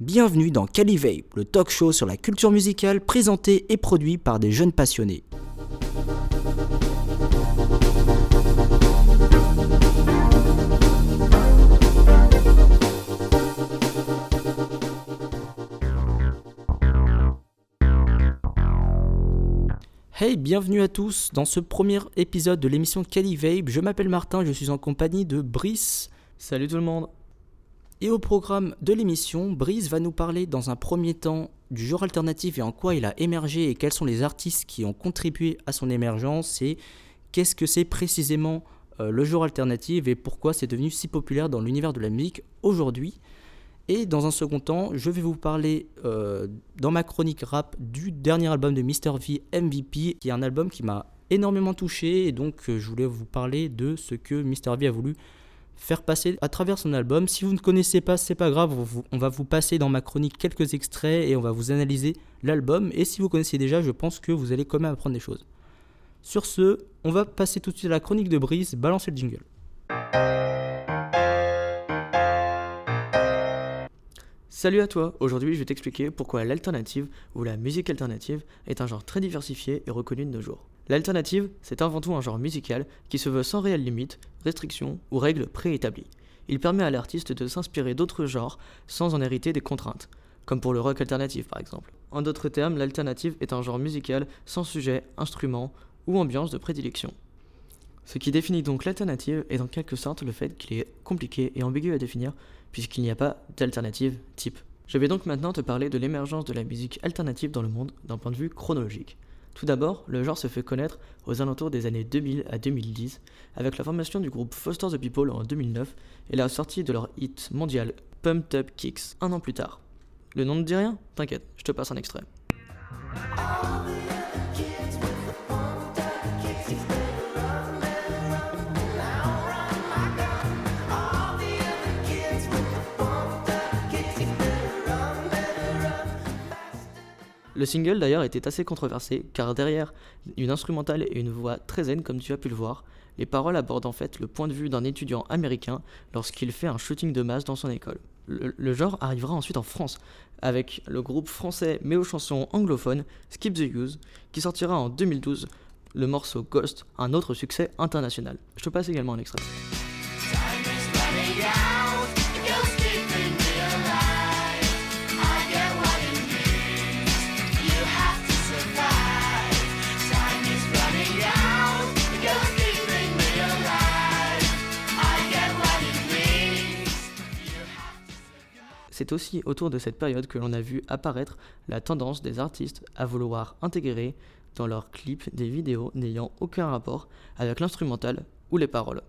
Bienvenue dans Calivape, le talk show sur la culture musicale présenté et produit par des jeunes passionnés. Hey, bienvenue à tous dans ce premier épisode de l'émission Calivape. Je m'appelle Martin, je suis en compagnie de Brice. Salut tout le monde. Et au programme de l'émission, Brice va nous parler dans un premier temps du genre alternatif et en quoi il a émergé et quels sont les artistes qui ont contribué à son émergence et qu'est-ce que c'est précisément euh, le genre alternatif et pourquoi c'est devenu si populaire dans l'univers de la musique aujourd'hui. Et dans un second temps, je vais vous parler euh, dans ma chronique rap du dernier album de Mr. V, MVP, qui est un album qui m'a énormément touché et donc euh, je voulais vous parler de ce que Mr. V a voulu faire passer à travers son album. Si vous ne connaissez pas, c'est pas grave, on va vous passer dans ma chronique quelques extraits et on va vous analyser l'album. Et si vous connaissez déjà, je pense que vous allez quand même apprendre des choses. Sur ce, on va passer tout de suite à la chronique de Brise, balancer le jingle. Salut à toi, aujourd'hui je vais t'expliquer pourquoi l'alternative ou la musique alternative est un genre très diversifié et reconnu de nos jours. L'alternative, c'est avant tout un genre musical qui se veut sans réelle limite, restriction ou règles préétablies. Il permet à l'artiste de s'inspirer d'autres genres sans en hériter des contraintes, comme pour le rock alternatif par exemple. En d'autres termes, l'alternative est un genre musical sans sujet, instrument ou ambiance de prédilection. Ce qui définit donc l'alternative est en quelque sorte le fait qu'il est compliqué et ambigu à définir puisqu'il n'y a pas d'alternative type. Je vais donc maintenant te parler de l'émergence de la musique alternative dans le monde d'un point de vue chronologique. Tout d'abord, le genre se fait connaître aux alentours des années 2000 à 2010 avec la formation du groupe Foster the People en 2009 et la sortie de leur hit mondial Pumped Up Kicks un an plus tard. Le nom ne dit rien? T'inquiète, je te passe un extrait. Le single d'ailleurs était assez controversé car derrière une instrumentale et une voix très zen comme tu as pu le voir, les paroles abordent en fait le point de vue d'un étudiant américain lorsqu'il fait un shooting de masse dans son école. Le, genre arrivera ensuite en France avec le groupe français mais aux chansons anglophones Skip the Use qui sortira en 2012 le morceau Ghost, un autre succès international. Je te passe également un extrait. C'est aussi autour de cette période que l'on a vu apparaître la tendance des artistes à vouloir intégrer dans leurs clips des vidéos n'ayant aucun rapport avec l'instrumental ou les paroles.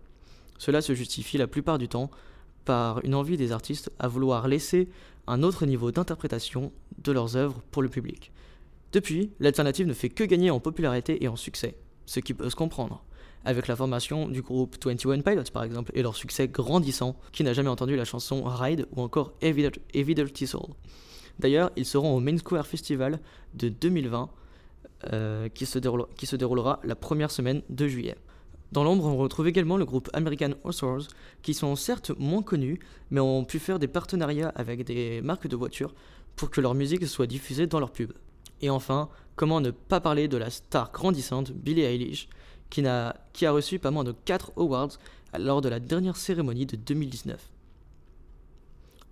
Cela se justifie la plupart du temps par une envie des artistes à vouloir laisser un autre niveau d'interprétation de leurs œuvres pour le public. Depuis, l'alternative ne fait que gagner en popularité et en succès, ce qui peut se comprendre avec la formation du groupe 21 Pilots par exemple, et leur succès grandissant. Qui n'a jamais entendu la chanson Ride ou encore Heavy Dirty Soul D'ailleurs, ils seront au Main Square Festival de 2020 euh, qui, se déroulera la première semaine de juillet. Dans l'ombre, on retrouve également le groupe American Horse qui sont certes moins connus, mais ont pu faire des partenariats avec des marques de voitures pour que leur musique soit diffusée dans leurs pubs. Et enfin, comment ne pas parler de la star grandissante Billie Eilish, qui, a, reçu pas moins de 4 awards lors de la dernière cérémonie de 2019.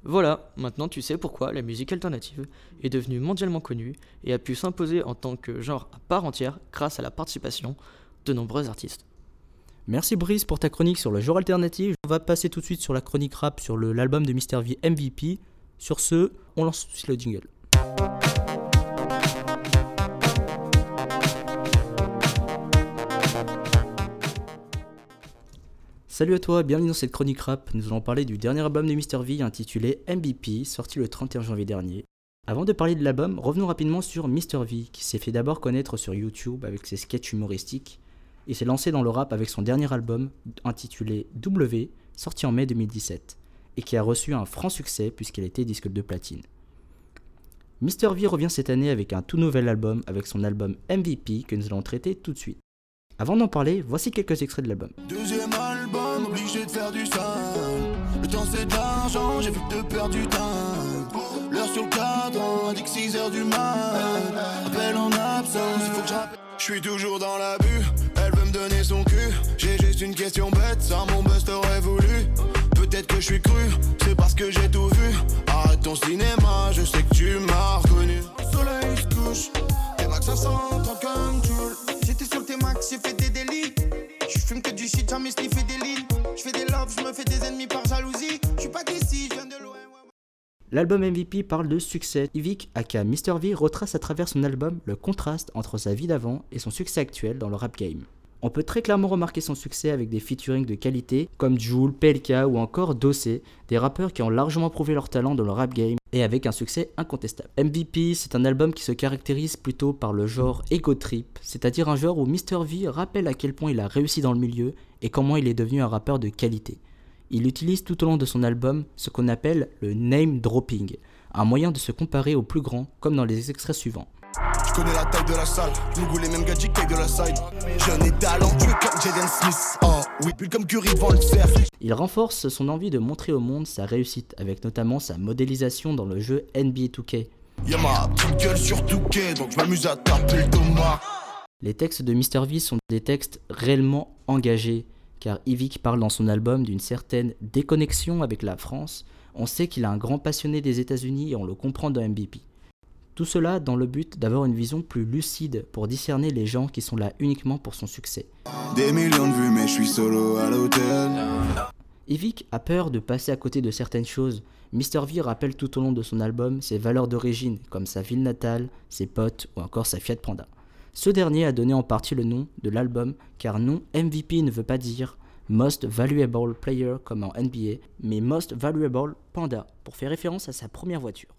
Voilà, maintenant tu sais pourquoi la musique alternative est devenue mondialement connue et a pu s'imposer en tant que genre à part entière grâce à la participation de nombreux artistes. Merci Brice pour ta chronique sur le genre alternatif. On va passer tout de suite sur la chronique rap sur l'album de Mr. V MVP. Sur ce, on lance tout de suite le jingle. Salut à toi, bienvenue dans cette chronique rap. Nous allons parler du dernier album de Mr. V intitulé MVP, sorti le 31 janvier dernier. Avant de parler de l'album, revenons rapidement sur Mr. V, qui s'est fait d'abord connaître sur YouTube avec ses sketchs humoristiques, et s'est lancé dans le rap avec son dernier album intitulé W, sorti en mai 2017, et qui a reçu un franc succès puisqu'il été disque de platine. Mr. V revient cette année avec un tout nouvel album, avec son album MVP que nous allons traiter tout de suite. Avant d'en parler, voici quelques extraits de l'album. Obligé de faire du sale. Le temps c'est de l'argent, j'ai vu te perdre du temps. Leur sur le cadran, indique 6 heures du mat. Appel en absence, il faut que je Je suis toujours dans la bulle, elle veut me donner son cul. J'ai juste une question bête, ça mon bust aurait voulu. Peut-être que je suis cru, c'est parce que j'ai tout vu. Arrête L'album MVP parle de succès. Yvick, aka Mr. V, retrace à travers son album le contraste entre sa vie d'avant et son succès actuel dans le rap game. On peut très clairement remarquer son succès avec des featuring de qualité comme Joule, PLK ou encore Dossé, des rappeurs qui ont largement prouvé leur talent dans le rap game et avec un succès incontestable. MVP, c'est un album qui se caractérise plutôt par le genre ego trip, c'est-à-dire un genre où Mr. V rappelle à quel point il a réussi dans le milieu et comment il est devenu un rappeur de qualité. Il utilise tout au long de son album ce qu'on appelle le name dropping, un moyen de se comparer aux plus grands comme dans les extraits suivants. Je connais la taille de la salle, nous goût les mêmes gadgets que de la side. Jeune et talentueux comme Jaden Smith. Oh oui, plus comme Curry devant le cerf. Il renforce son envie de montrer au monde sa réussite, avec notamment sa modélisation dans le jeu NBA 2K. Y'a ma petite gueule sur Touquet, donc je m'amuse à taper le thomas. Les textes de Mr. V sont des textes réellement engagés, car Yvick parle dans son album d'une certaine déconnexion avec la France. On sait qu'il est un grand passionné des États-Unis et on le comprend dans MVP. Tout cela dans le but d'avoir une vision plus lucide pour discerner les gens qui sont là uniquement pour son succès. Des millions de vues, mais je suis solo à l'hôtel. Yvick a peur de passer à côté de certaines choses. Mr. V rappelle tout au long de son album ses valeurs d'origine, comme sa ville natale, ses potes ou encore sa Fiat Panda. Ce dernier a donné en partie le nom de l'album, car non, MVP ne veut pas dire Most Valuable Player comme en NBA, mais Most Valuable Panda, pour faire référence à sa première voiture.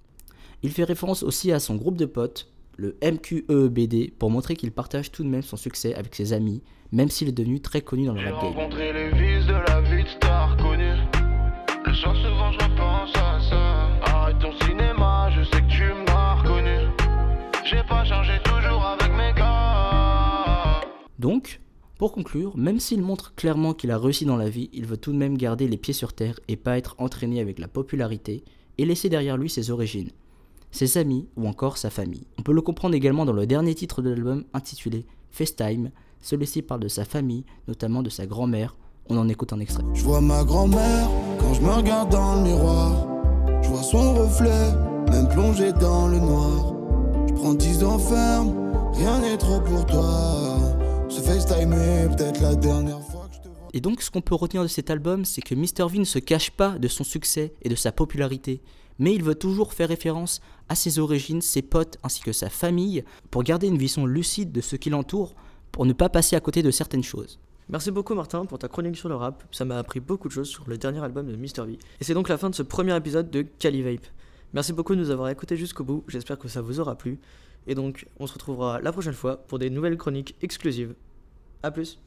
Il fait référence aussi à son groupe de potes, le MQEBD, pour montrer qu'il partage tout de même son succès avec ses amis, même s'il est devenu très connu dans le rap game. Donc, pour conclure, même s'il montre clairement qu'il a réussi dans la vie, il veut tout de même garder les pieds sur terre et pas être entraîné avec la popularité et laisser derrière lui ses origines, ses amis ou encore sa famille. On peut le comprendre également dans le dernier titre de l'album intitulé FaceTime. Celui-ci parle de sa famille, notamment de sa grand-mère. On en écoute un extrait. Je vois ma grand-mère quand je me regarde dans le miroir. Je vois son reflet, même plongé dans le noir. Je prends 10 ans ferme, rien n'est trop pour toi. Ce FaceTime est peut-être la dernière fois que je te vois. Et donc ce qu'on peut retenir de cet album, c'est que Mr. V ne se cache pas de son succès et de sa popularité, mais il veut toujours faire référence à ses origines, ses potes ainsi que sa famille, pour garder une vision lucide de ce qui l'entoure, pour ne pas passer à côté de certaines choses. Merci beaucoup Martin pour ta chronique sur le rap, ça m'a appris beaucoup de choses sur le dernier album de Mr. V. Et c'est donc la fin de ce premier épisode de Calivape. Merci beaucoup de nous avoir écoutés jusqu'au bout, j'espère que ça vous aura plu. Et donc on se retrouvera la prochaine fois pour des nouvelles chroniques exclusives. A plus